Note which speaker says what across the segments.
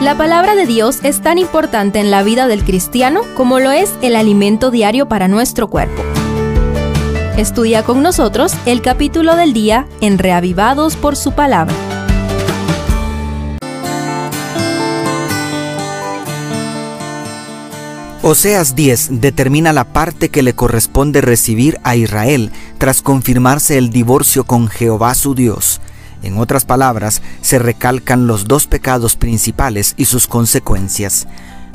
Speaker 1: La palabra de Dios es tan importante en la vida del cristiano como lo es el alimento diario para nuestro cuerpo. Estudia con nosotros el capítulo del día en Reavivados por su palabra.
Speaker 2: Oseas 10 determina la parte que le corresponde recibir a Israel tras confirmarse el divorcio con Jehová su Dios. En otras palabras, se recalcan los dos pecados principales y sus consecuencias.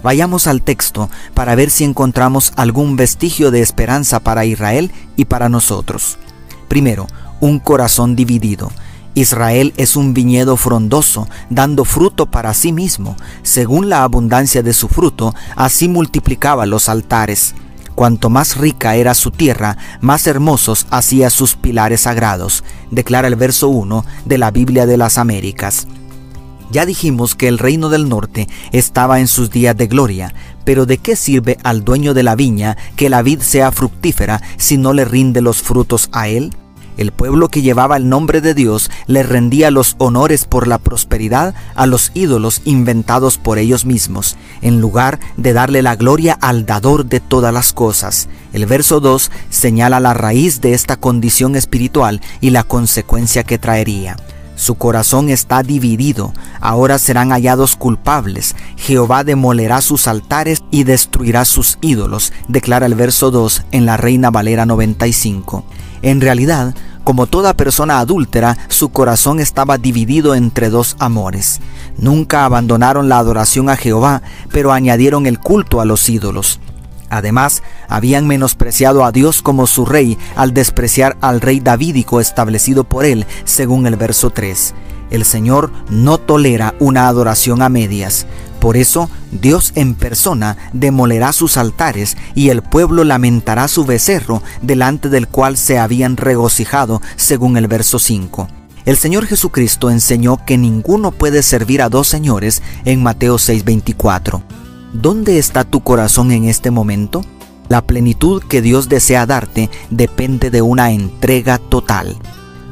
Speaker 2: Vayamos al texto para ver si encontramos algún vestigio de esperanza para Israel y para nosotros. Primero, un corazón dividido. Israel es un viñedo frondoso, dando fruto para sí mismo. Según la abundancia de su fruto, así multiplicaba los altares. Cuanto más rica era su tierra, más hermosos hacía sus pilares sagrados, declara el verso 1 de la Biblia de las Américas. Ya dijimos que el reino del norte estaba en sus días de gloria, pero ¿de qué sirve al dueño de la viña que la vid sea fructífera si no le rinde los frutos a él? El pueblo que llevaba el nombre de Dios le rendía los honores por la prosperidad a los ídolos inventados por ellos mismos, en lugar de darle la gloria al dador de todas las cosas. El verso 2 señala la raíz de esta condición espiritual y la consecuencia que traería. Su corazón está dividido, ahora serán hallados culpables. Jehová demolerá sus altares y destruirá sus ídolos, declara el verso 2 en la Reina Valera 95. En realidad, como toda persona adúltera, su corazón estaba dividido entre dos amores. Nunca abandonaron la adoración a Jehová, pero añadieron el culto a los ídolos. Además, habían menospreciado a Dios como su rey al despreciar al rey davídico establecido por él, según el verso 3. El Señor no tolera una adoración a medias. Por eso, Dios en persona demolerá sus altares y el pueblo lamentará su becerro delante del cual se habían regocijado, según el verso 5. El Señor Jesucristo enseñó que ninguno puede servir a dos señores en Mateo 6:24. ¿Dónde está tu corazón en este momento? La plenitud que Dios desea darte depende de una entrega total.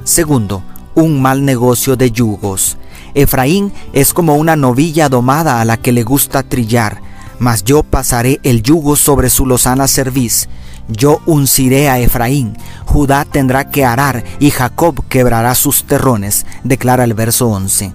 Speaker 2: Segundo, un mal negocio de yugos. Efraín es como una novilla domada a la que le gusta trillar, mas yo pasaré el yugo sobre su lozana cerviz. Yo unciré a Efraín, Judá tendrá que arar y Jacob quebrará sus terrones, declara el verso 11.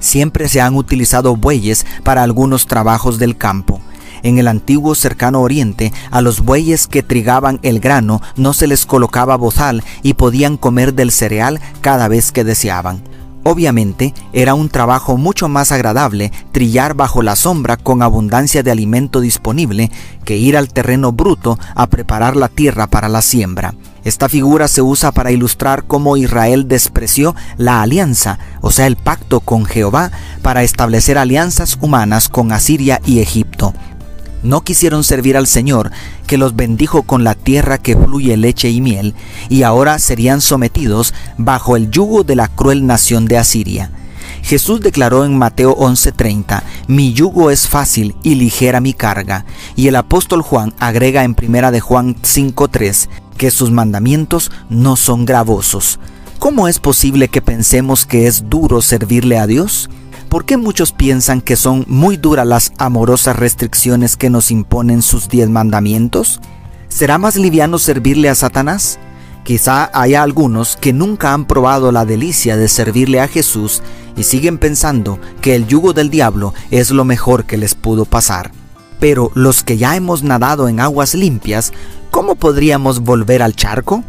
Speaker 2: Siempre se han utilizado bueyes para algunos trabajos del campo. En el antiguo cercano oriente, a los bueyes que trigaban el grano no se les colocaba bozal y podían comer del cereal cada vez que deseaban. Obviamente era un trabajo mucho más agradable trillar bajo la sombra con abundancia de alimento disponible que ir al terreno bruto a preparar la tierra para la siembra. Esta figura se usa para ilustrar cómo Israel despreció la alianza, o sea, el pacto con Jehová, para establecer alianzas humanas con Asiria y Egipto no quisieron servir al Señor, que los bendijo con la tierra que fluye leche y miel, y ahora serían sometidos bajo el yugo de la cruel nación de Asiria. Jesús declaró en Mateo 11:30, Mi yugo es fácil y ligera mi carga. Y el apóstol Juan agrega en primera de Juan 5:3 que sus mandamientos no son gravosos. ¿Cómo es posible que pensemos que es duro servirle a Dios? ¿Por qué muchos piensan que son muy duras las amorosas restricciones que nos imponen sus diez mandamientos? ¿Será más liviano servirle a Satanás? Quizá haya algunos que nunca han probado la delicia de servirle a Jesús y siguen pensando que el yugo del diablo es lo mejor que les pudo pasar. Pero los que ya hemos nadado en aguas limpias, ¿cómo podríamos volver al charco?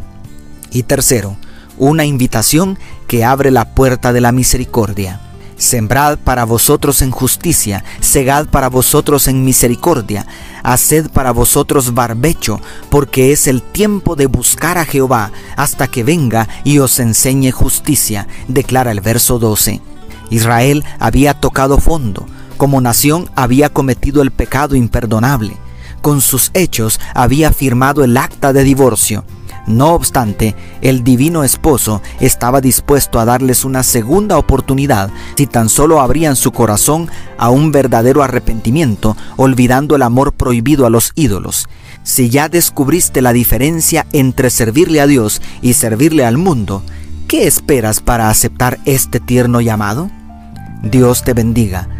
Speaker 2: Y tercero, una invitación que abre la puerta de la misericordia. Sembrad para vosotros en justicia, segad para vosotros en misericordia, haced para vosotros barbecho, porque es el tiempo de buscar a Jehová hasta que venga y os enseñe justicia, declara el verso 12. Israel había tocado fondo, como nación había cometido el pecado imperdonable, con sus hechos había firmado el acta de divorcio no obstante, el divino esposo estaba dispuesto a darles una segunda oportunidad si tan solo abrían su corazón a un verdadero arrepentimiento, olvidando el amor prohibido a los ídolos. Si ya descubriste la diferencia entre servirle a Dios y servirle al mundo, ¿qué esperas para aceptar este tierno llamado? Dios te bendiga